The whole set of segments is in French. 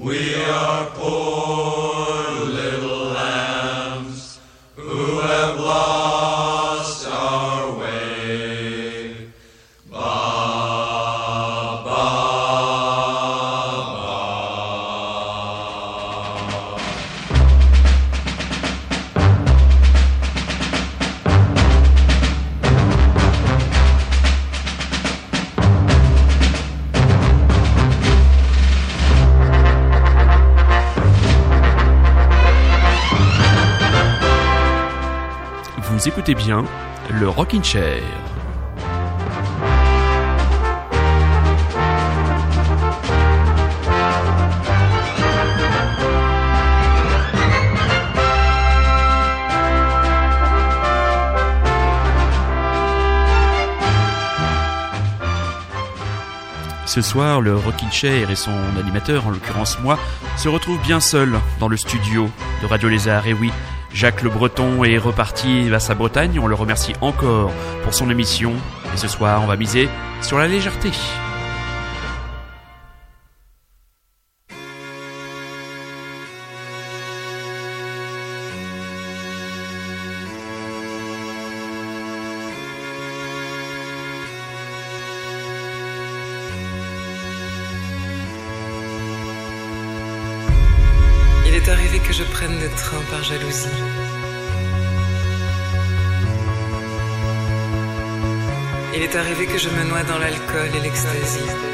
We are poor. Écoutez bien le Rockin' Chair. Ce soir, le Rockin' Chair et son animateur, en l'occurrence moi, se retrouvent bien seuls dans le studio de Radio Lézard. Et oui, Jacques Le Breton est reparti à sa Bretagne, on le remercie encore pour son émission. Et ce soir, on va miser sur la légèreté. L'alcool et l'extasie.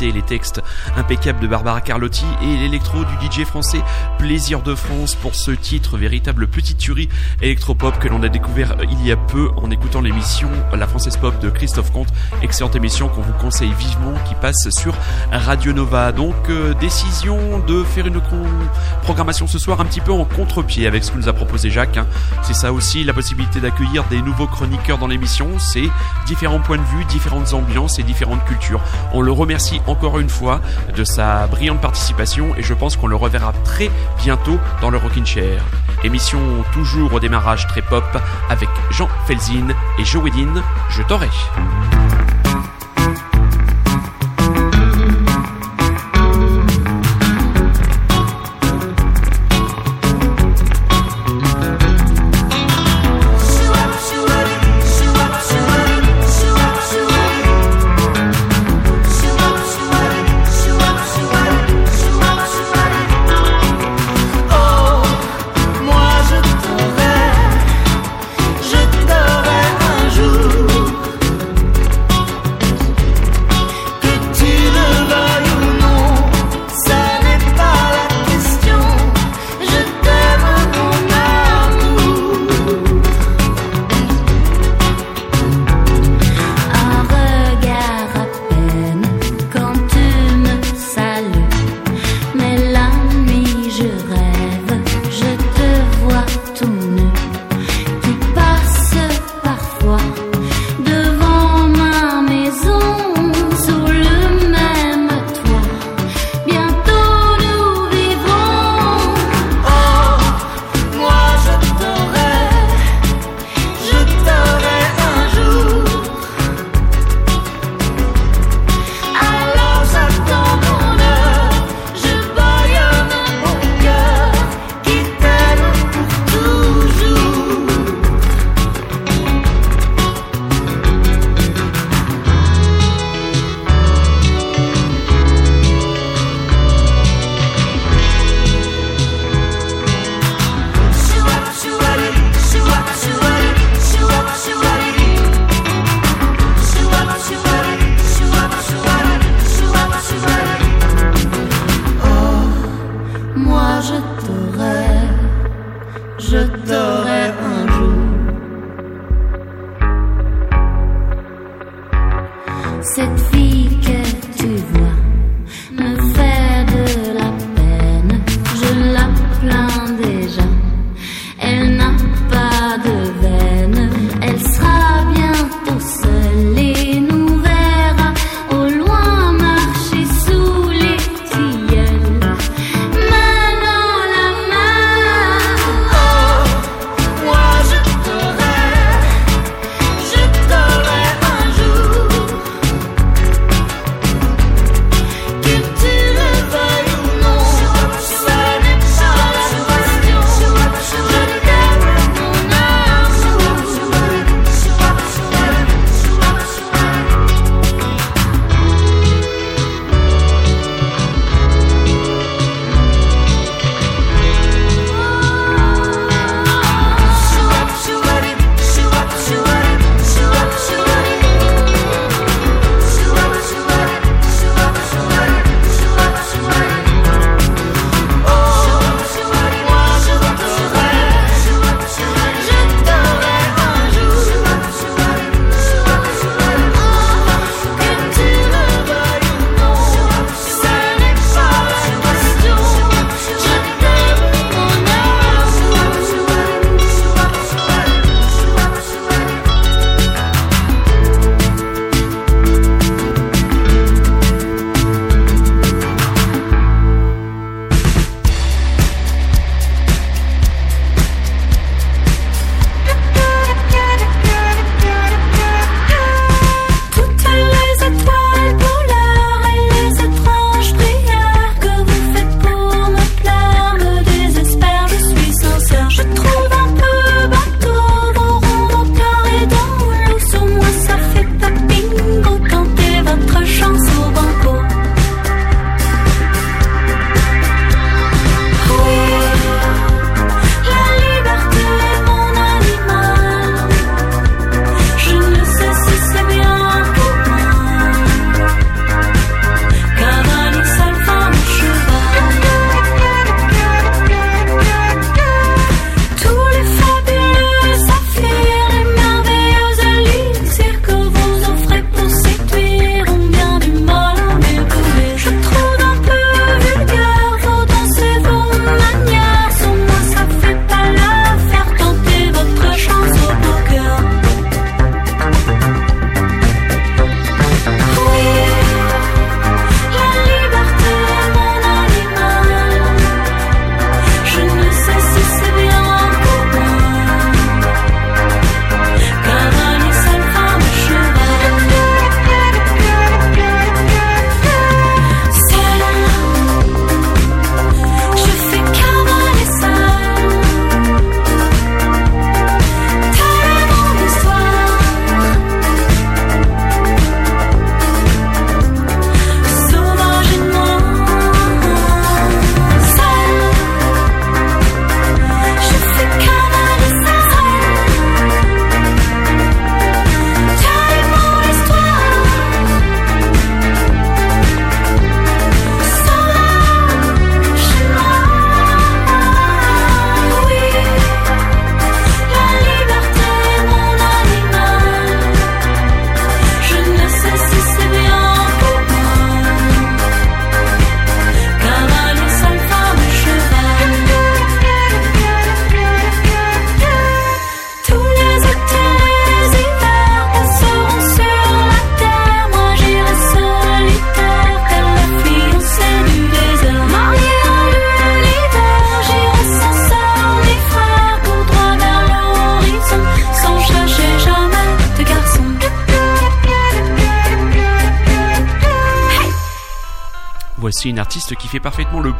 Les textes impeccables de Barbara Carlotti et l'électro du DJ français Plaisir de France pour ce titre, véritable petite tuerie électropop que l'on a découvert il y a peu en écoutant l'émission La Française Pop de Christophe Comte, excellente émission qu'on vous conseille vivement qui passe sur Radio Nova. Donc euh, décision de faire une programmation ce soir un petit peu en contre-pied avec ce que nous a proposé Jacques. Hein. C'est ça aussi la possibilité d'accueillir des nouveaux chroniqueurs dans l'émission, c'est différents points de vue, différentes ambiances et différentes cultures. On le remercie encore une fois de sa brillante participation et je pense qu'on le reverra très bientôt dans le Rockin' Chair. Émission toujours au démarrage très pop avec Jean Felzin et Joe Wedin, Je t'aurai.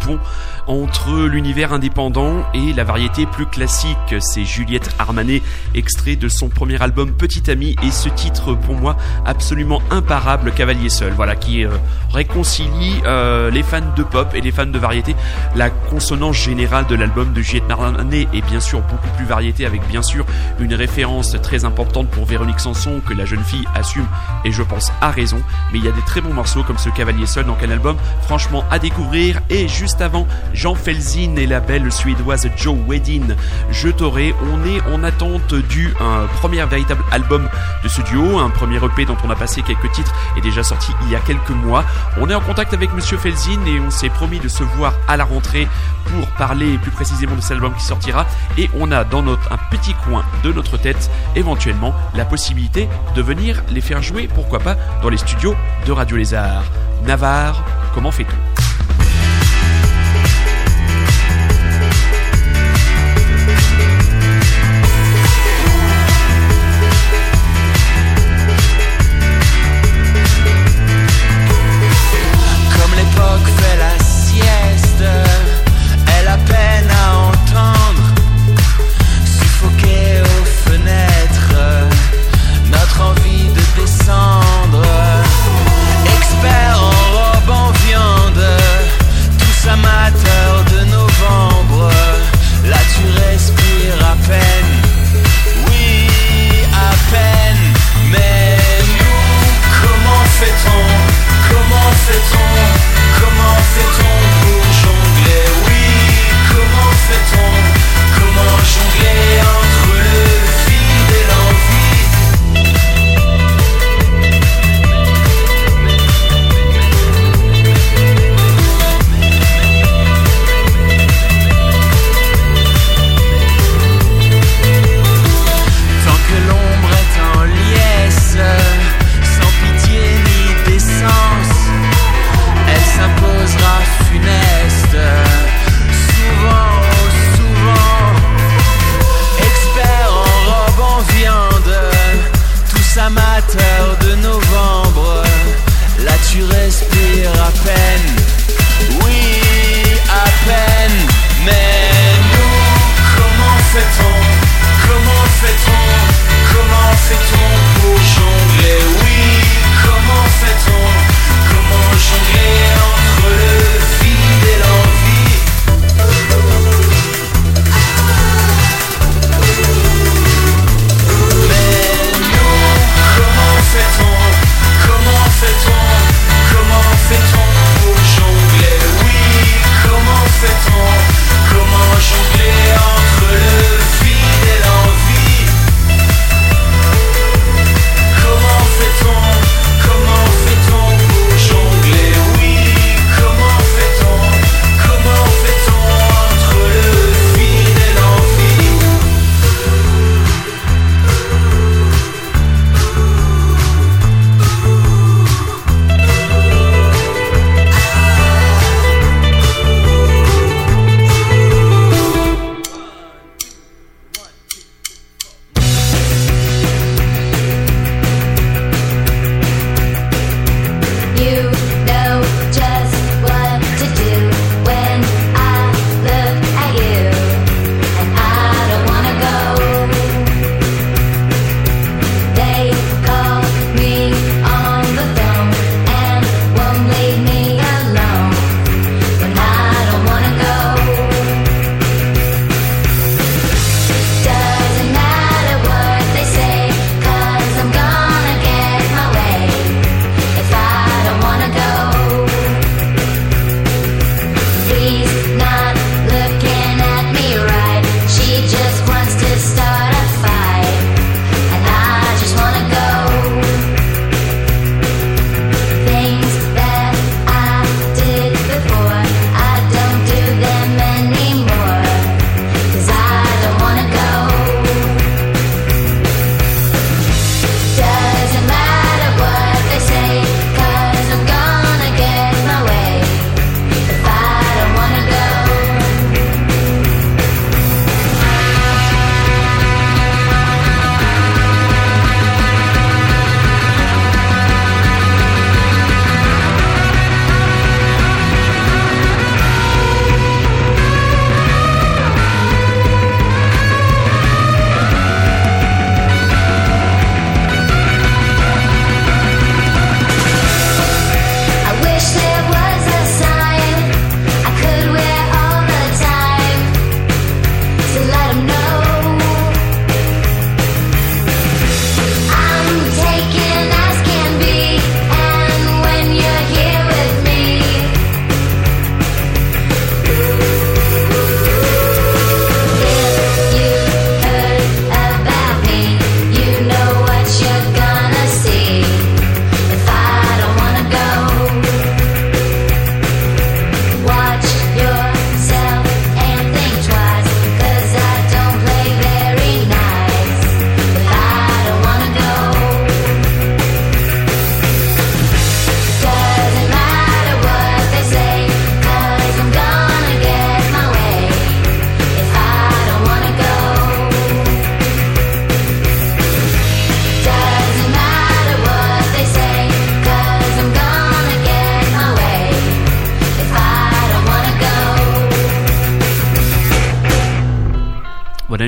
Pont entre l'univers indépendant et la variété plus classique. C'est Juliette Armanet, extrait de son premier album Petit Ami, et ce titre pour moi absolument imparable, Cavalier Seul, voilà, qui euh, réconcilie euh, les fans de pop et les fans de variété. La consonance générale de l'album de Juliette Armanet est bien sûr beaucoup plus variété, avec bien sûr une référence très importante pour Véronique Sanson que la jeune fille assume, et je pense à raison. Mais il y a des très bons morceaux comme ce Cavalier Seul, donc un album franchement à découvrir. Et juste avant, Jean Felzin et la belle suédoise Joe Wedin, Je t'aurai. On est en attente du premier véritable album de ce duo, un premier EP dont on a passé quelques titres est déjà sorti il y a quelques mois. On est en contact avec Monsieur Felzin et on s'est promis de se voir à la rentrée pour parler plus précisément de cet album qui sortira. Et on a dans notre un petit coin de notre tête éventuellement la possibilité de venir les faire jouer, pourquoi pas, dans les studios de Radio Lézard. Navarre, comment fait-on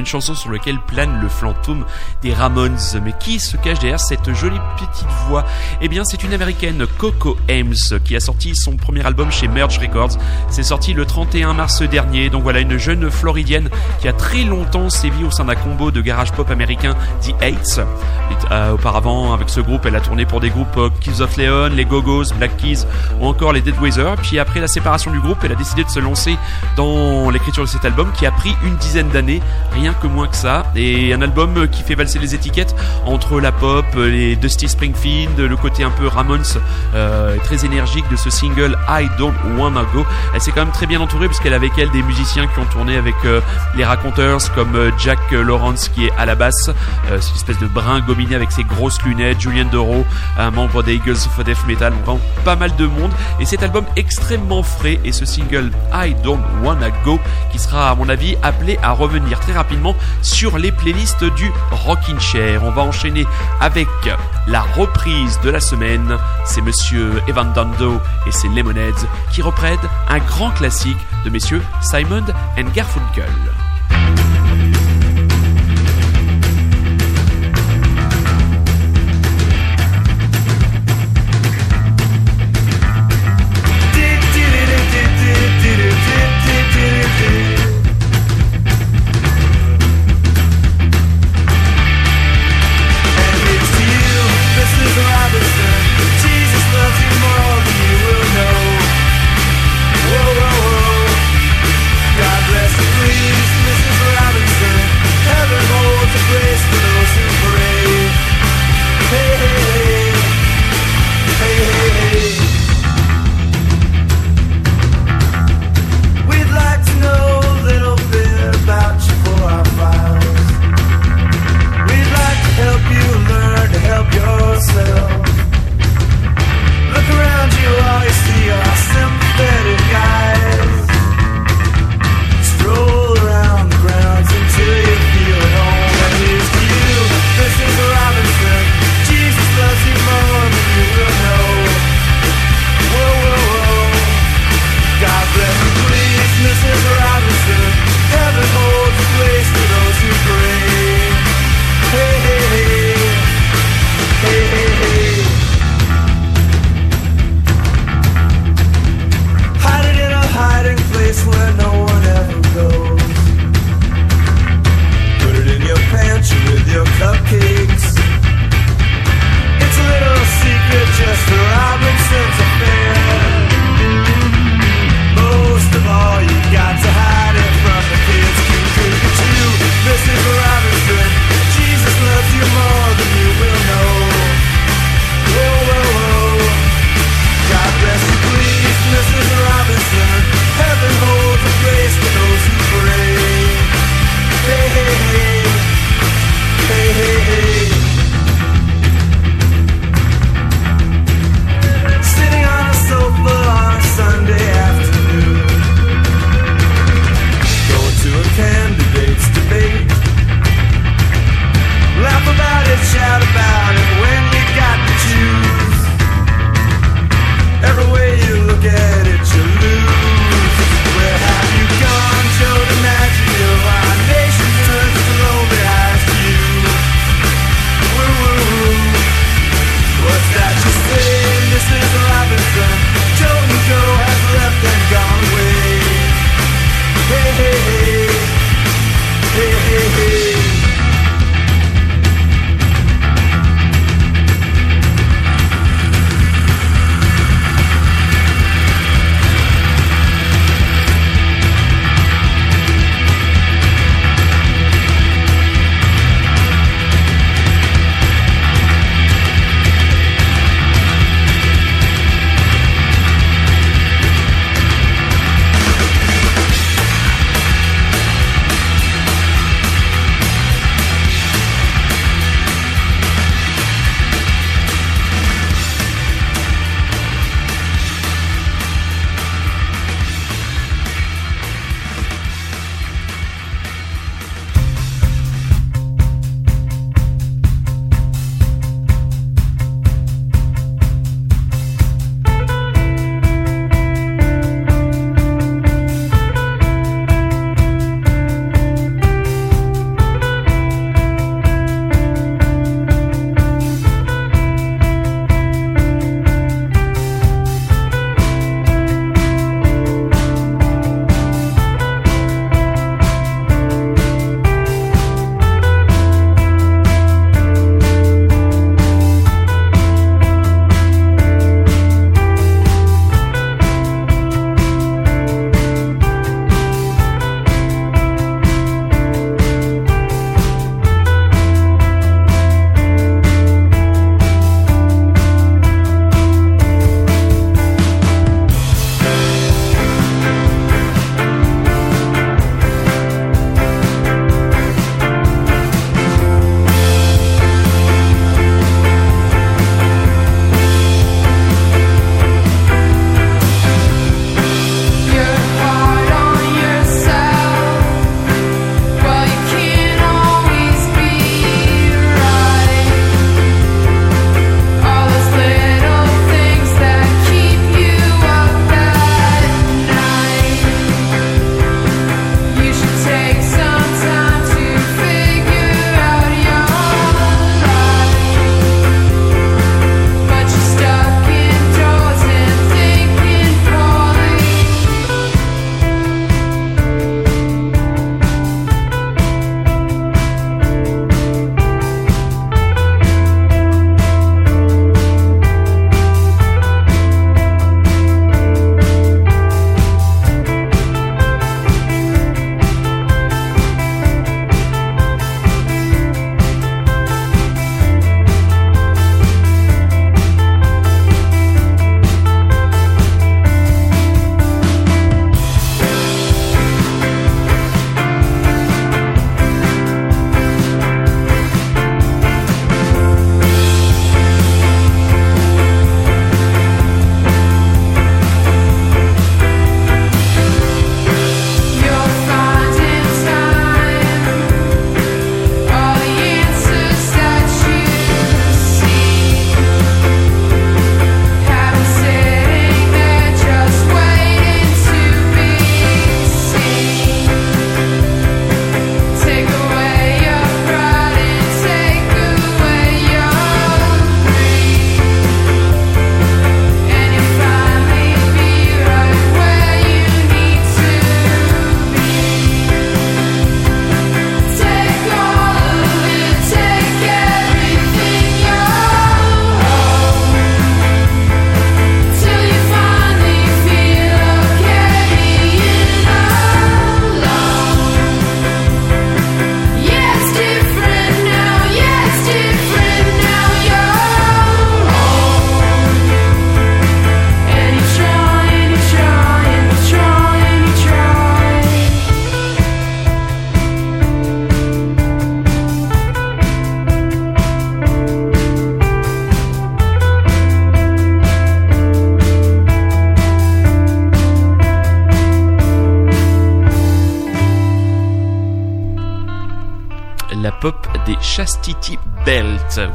une chanson sur laquelle plane le fantôme des Ramones. Mais qui se cache derrière cette jolie petite voix? Eh bien, c'est une américaine, Coco Ames, qui a sorti son premier album chez Merge Records. C'est sorti le 31 mars dernier. Donc voilà, une jeune floridienne qui a très longtemps sévi au sein d'un combo de garage pop américain, The Eights. Euh, auparavant, avec ce groupe, elle a tourné pour des groupes euh, Kids of Leon, les Go-Go's, Black Keys ou encore les Dead Weather. Puis après la séparation du groupe, elle a décidé de se lancer dans l'écriture de cet album qui a pris une dizaine d'années, rien que moins que ça. Et un album qui fait valser les étiquettes entre la pop, les Dusty Springfield, le côté un peu Ramones, euh, très énergique de ce single I Don't Wanna Go. Elle s'est quand même très bien entourée puisqu'elle a avec elle des musiciens qui ont tourné avec euh, les Raconteurs comme euh, Jack Lawrence qui est à la basse, euh, c'est une espèce de brin gominé avec ses grosses lunettes, Julian Doro, un membre des Eagles of Death Metal, vraiment pas mal de monde. Et cet album extrêmement frais et ce single I Don't Wanna Go qui sera à mon avis appelé à revenir très rapidement sur les playlists du Rockin' Chair. On va enchaîner avec la reprise de la semaine. C'est monsieur Evan Dando et ses Lemonheads qui reprennent un grand classique de messieurs Simon and Garfunkel.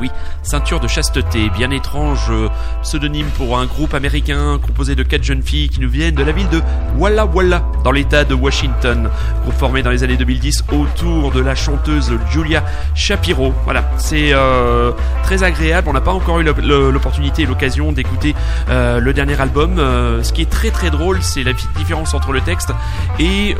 Oui, ceinture de chasteté, bien étrange euh, pseudonyme pour un groupe américain composé de quatre jeunes filles qui nous viennent de la ville de Walla Walla, dans l'état de Washington. Groupe formé dans les années 2010 autour de la chanteuse Julia Shapiro. Voilà, c'est euh, très agréable. On n'a pas encore eu l'opportunité et l'occasion d'écouter euh, le dernier album. ce qui est très très drôle, c'est la différence entre le texte et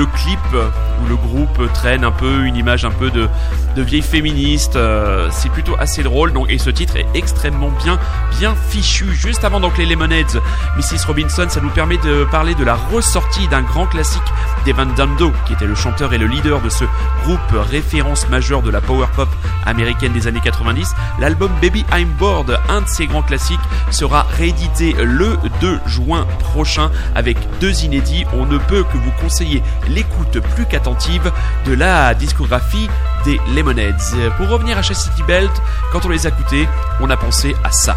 le clip où le groupe traîne un peu une image un peu de, de vieille féministe. Euh, c'est plutôt assez drôle. Donc, et ce titre est extrêmement bien, bien fichu. Juste avant donc les Lemonheads, Mrs. Robinson, ça nous permet de parler de la ressortie d'un grand classique d'Evan Dando, qui était le chanteur et le leader de ce groupe référence majeure de la power pop américaine des années 90. L'album Baby I'm Bored, un de ces grands classiques, sera réédité le 2 juin prochain avec deux inédits. On ne peut que vous conseiller l'écoute plus qu'attentive de la discographie des Lemonheads. Pour revenir à Chastity Belt, quand on les a écoutés, on a pensé à ça.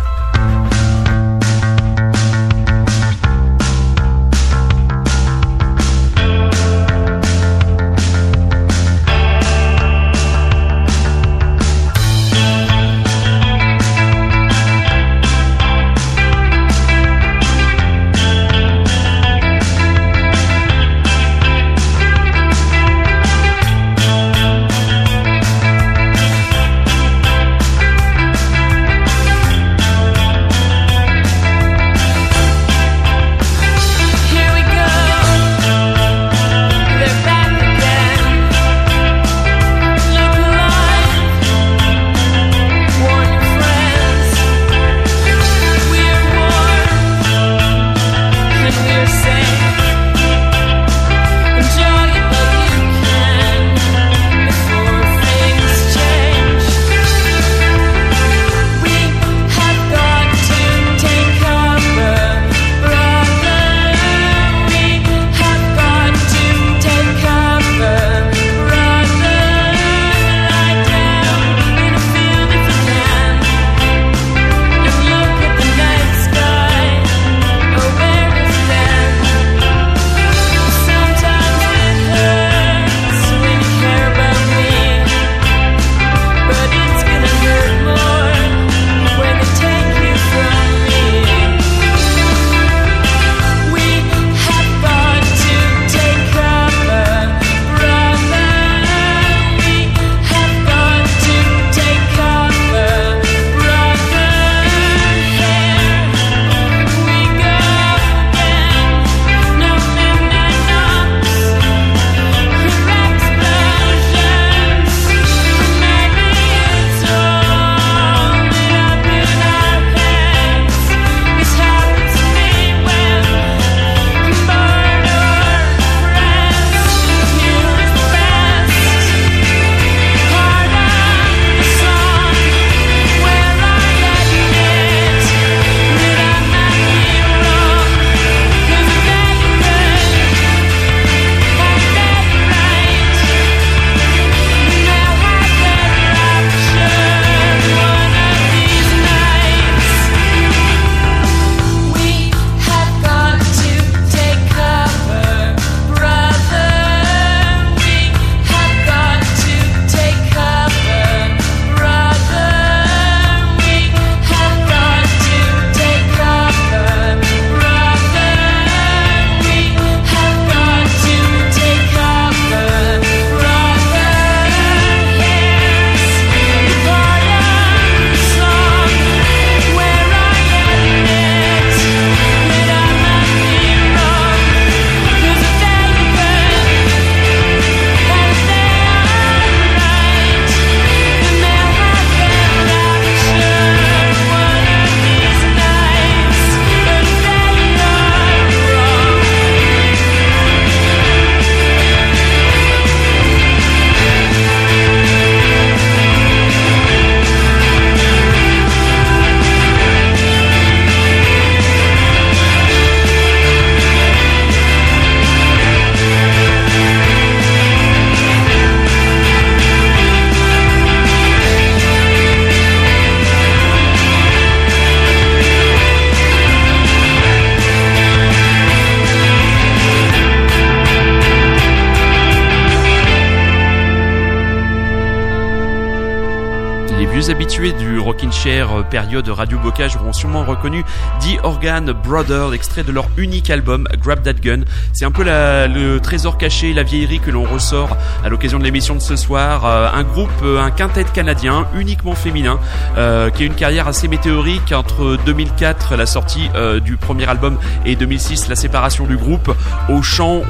Euh, période Radio Bocage auront sûrement reconnu The Organ Brother, extrait de leur unique album Grab That Gun. C'est un peu le trésor caché, la vieillerie que l'on ressort à l'occasion de l'émission de ce soir. Euh, un groupe, euh, un quintet canadien, uniquement féminin, qui a une carrière assez météorique entre 2004, la sortie du premier album, et 2006, la séparation du groupe. Au chant,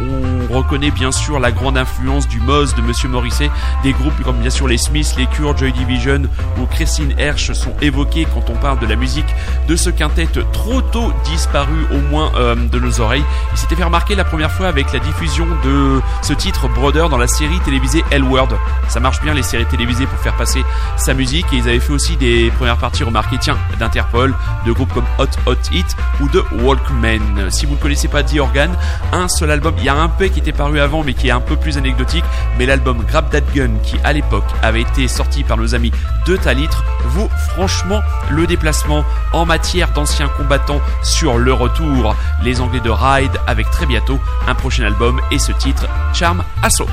on reconnaît bien sûr la grande influence du Moz de Monsieur Morisset, des groupes comme bien sûr les Smiths, les Cure, Joy Division ou Christine Hersch sont évoqués quand on parle de la musique de ce quintet trop tôt disparu au moins euh, de nos oreilles. Il s'était fait remarquer la première fois avec la diffusion de ce titre Brother dans la série télévisée L-Word. Ça marche bien les séries télévisées pour faire passer sa musique et ils avaient fait aussi des premières parties remarquées tiens d'Interpol, de groupes comme Hot Hot Hit ou de Walkman. Si vous ne connaissez pas The Organ, un seul album, il y a un peu qui était paru avant mais qui est un peu plus anecdotique, mais l'album Grab That Gun qui à l'époque avait été sorti par nos amis de Talitre vaut franchement le déplacement en matière d'anciens combattants sur le retour. Les Anglais de Ride avec très bientôt un prochain album et ce titre Charm Assault.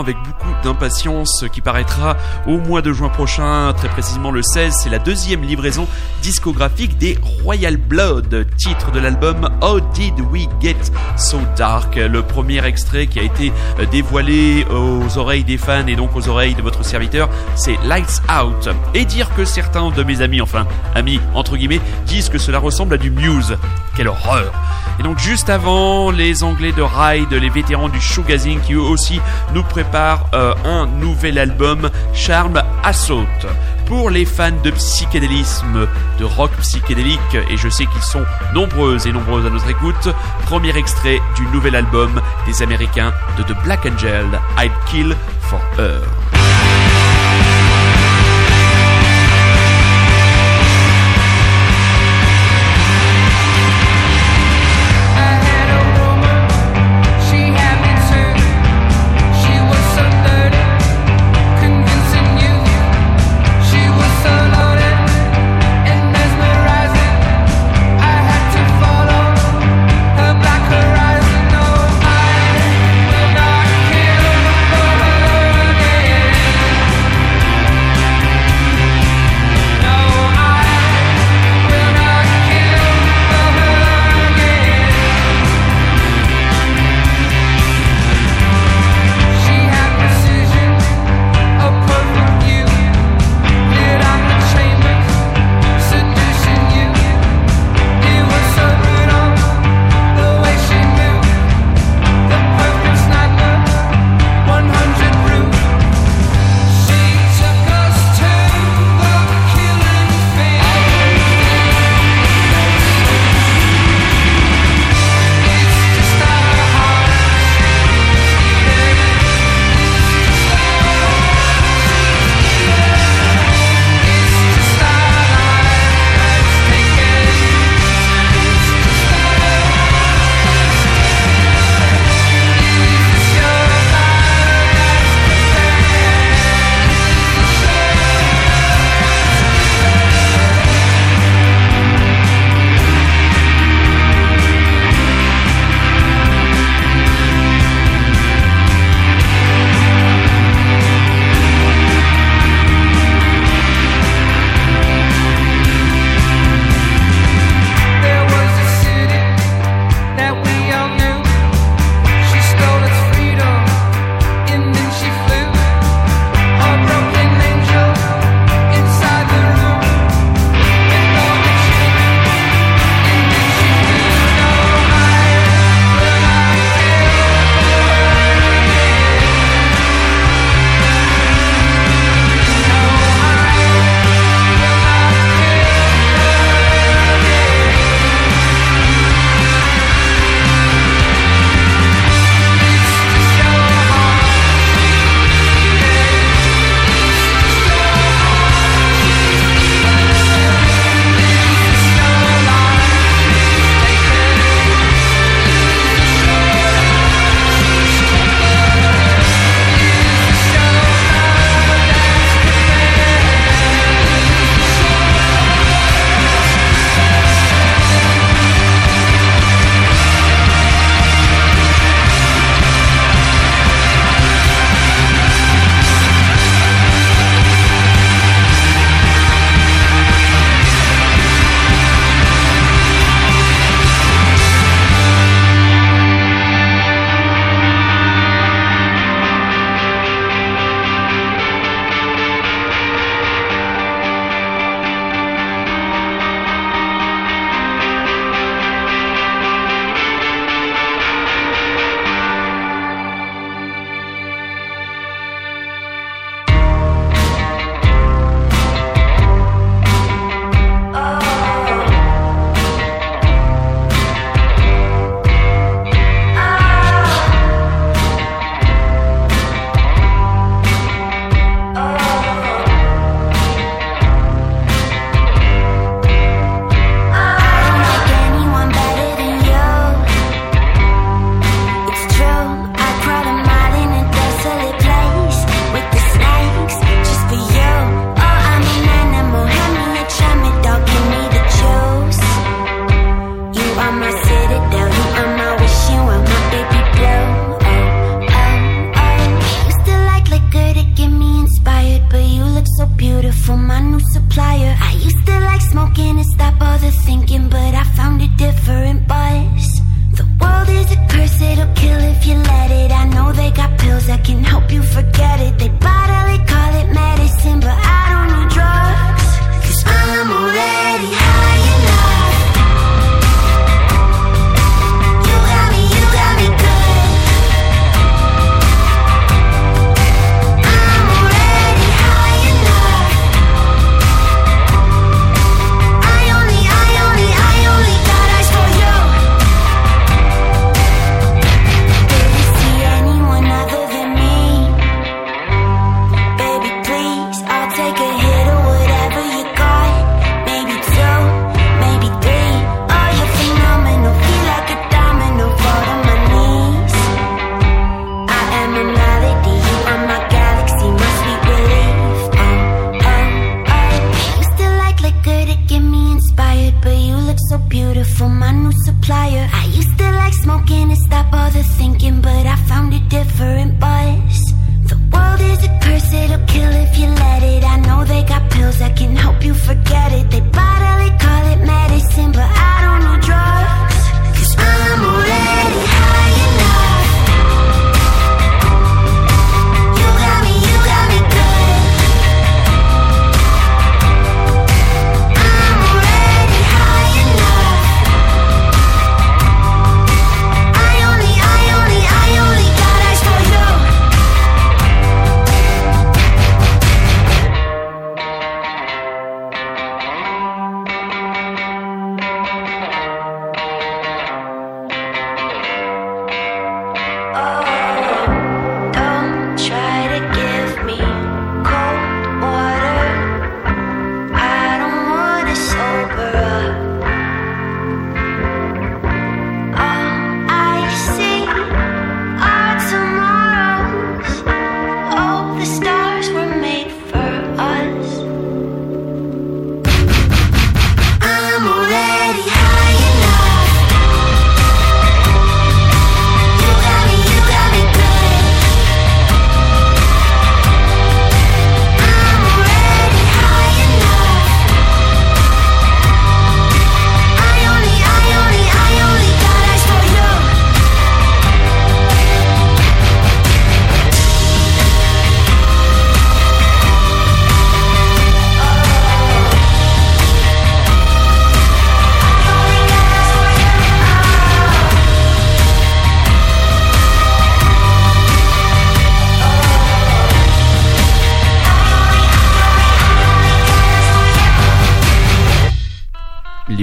Avec beaucoup qui paraîtra au mois de juin prochain, très précisément le 16. C'est la deuxième livraison discographique des Royal Blood, titre de l'album How Did We Get So Dark, le premier extrait qui a été dévoilé aux oreilles des fans et donc aux oreilles de votre serviteur, c'est Lights Out. Et dire que certains de mes amis, enfin amis entre guillemets, disent que cela ressemble à du Muse. Quelle horreur Et donc juste avant, les Anglais de Ride, les vétérans du showgazing qui eux aussi nous préparent euh, un nouvel album, Charm Assault. Pour les fans de psychédélisme, de rock psychédélique, et je sais qu'ils sont nombreuses et nombreuses à notre écoute, premier extrait du nouvel album des Américains de The Black Angel, I'd Kill for Her.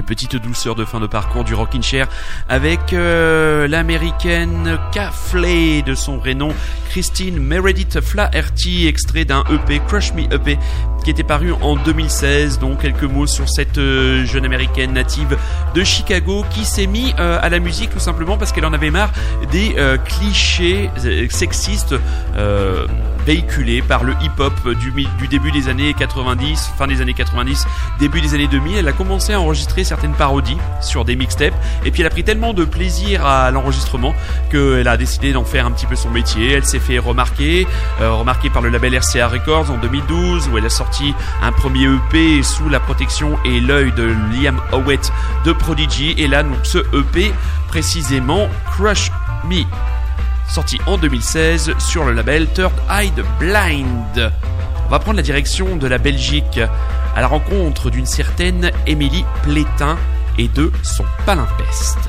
Les petites douceurs de fin de parcours du Rockin' Chair avec euh, l'américaine Cafley de son vrai nom Christine Meredith Flaherty extrait d'un EP Crush Me EP qui était paru en 2016 donc quelques mots sur cette euh, jeune américaine native de Chicago qui s'est mis euh, à la musique tout simplement parce qu'elle en avait marre des euh, clichés sexistes véhiculés par le hip-hop du, début des années 90, fin des années 90, début des années 2000. Elle a commencé à enregistrer certaines parodies sur des mixtapes et puis elle a pris tellement de plaisir à l'enregistrement qu'elle a décidé d'en faire un petit peu son métier. Elle s'est fait remarquer, euh, remarquer par le label RCA Records en 2012 où elle a sorti un premier EP sous la protection et l'œil de Liam Howett de Prodigy et là donc ce EP précisément Crush Me sorti en 2016 sur le label Third Eyed Blind. On va prendre la direction de la Belgique à la rencontre d'une certaine Émilie Plétin et de son palimpeste.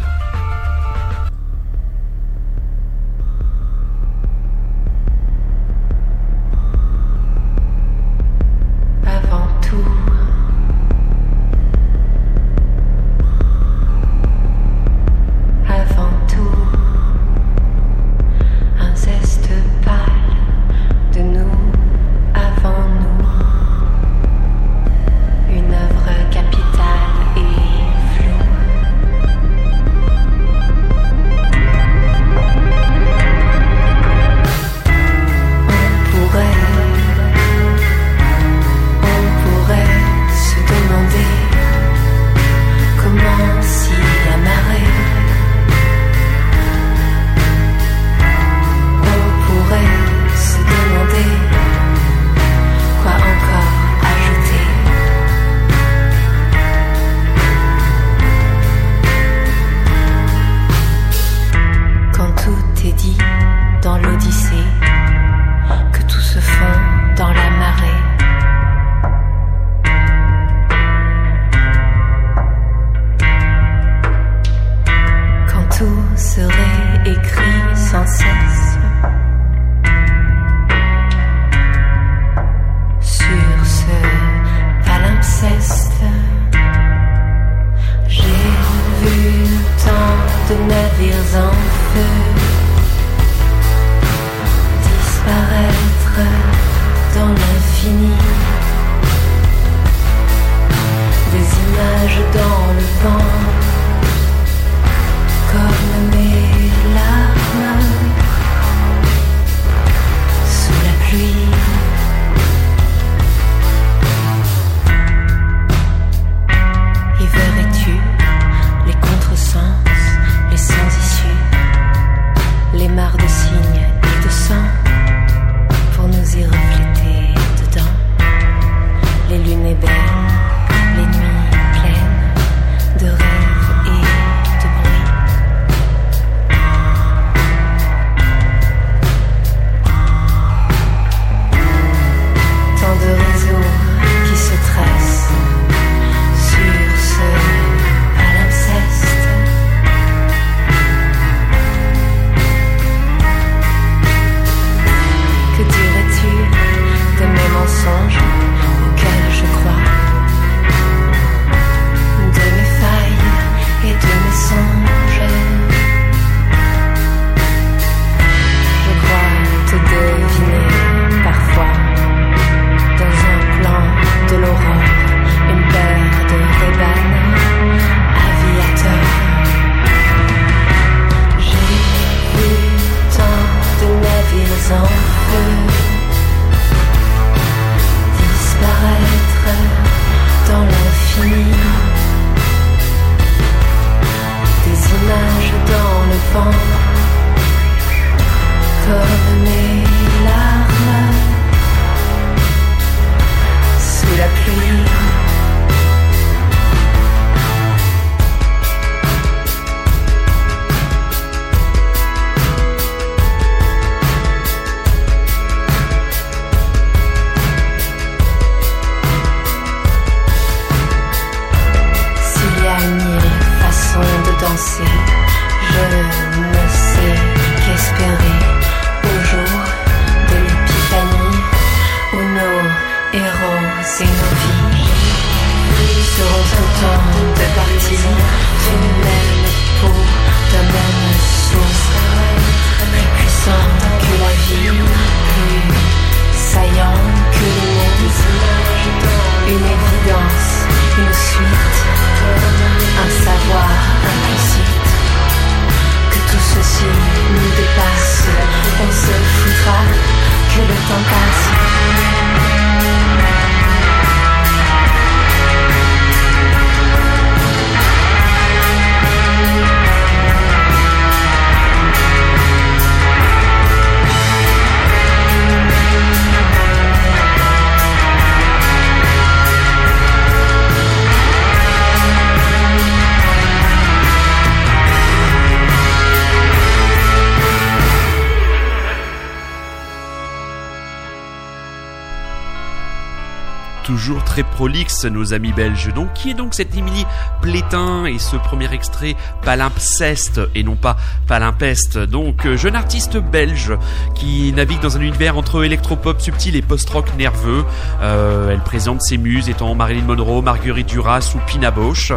Très prolixe, nos amis belges. Donc, qui est donc cette Émilie Plétin et ce premier extrait Palimpseste et non pas Palimpeste Donc, euh, jeune artiste belge qui navigue dans un univers entre électropop subtil et post-rock nerveux. Euh, elle présente ses muses étant Marilyn Monroe, Marguerite Duras ou Pina Bausch.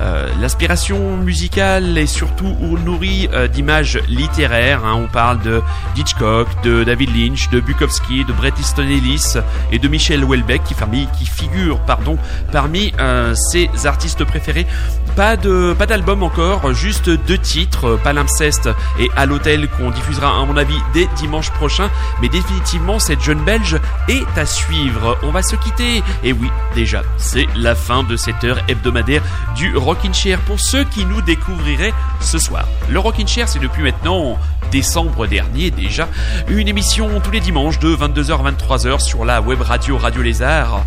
Euh, L'inspiration musicale est surtout nourrie euh, d'images littéraires. Hein. On parle de Hitchcock, de David Lynch, de Bukowski, de Bret Easton Ellis et de Michel Houellebecq qui, qui pardon, parmi euh, ses artistes préférés. Pas de pas d'album encore, juste deux titres, Palimpseste et À l'hôtel qu'on diffusera à mon avis dès dimanche prochain. Mais définitivement cette jeune belge est à suivre. On va se quitter. Et oui, déjà, c'est la fin de cette heure hebdomadaire du Rockin' Chair pour ceux qui nous découvriraient ce soir. Le Rockin' Chair, c'est depuis maintenant décembre dernier déjà, une émission tous les dimanches de 22h à 23h sur la web radio Radio Lézard.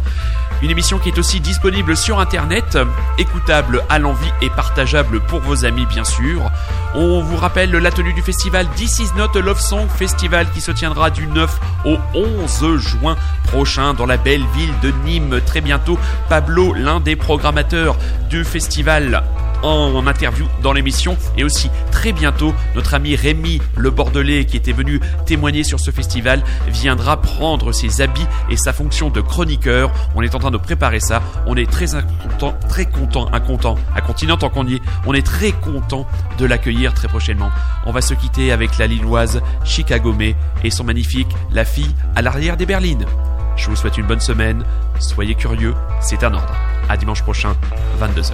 Une émission qui est aussi disponible sur internet, écoutable à l'envie et partageable pour vos amis bien sûr. On vous rappelle la tenue du festival This Is Not a Love Song Festival qui se tiendra du 9 au 11 juin prochain dans la belle ville de Nîmes. Très bientôt, Pablo, l'un des programmateurs du festival, en interview dans l'émission et aussi très bientôt notre ami Rémi le Bordelais qui était venu témoigner sur ce festival viendra prendre ses habits et sa fonction de chroniqueur. On est en train de préparer ça. On est très content, très content, incontent, à continent tant qu'on y est. On est très content de l'accueillir très prochainement. On va se quitter avec la lilloise Chicago May et son magnifique La fille à l'arrière des berlines. Je vous souhaite une bonne semaine. Soyez curieux, c'est un ordre. À dimanche prochain, 22h.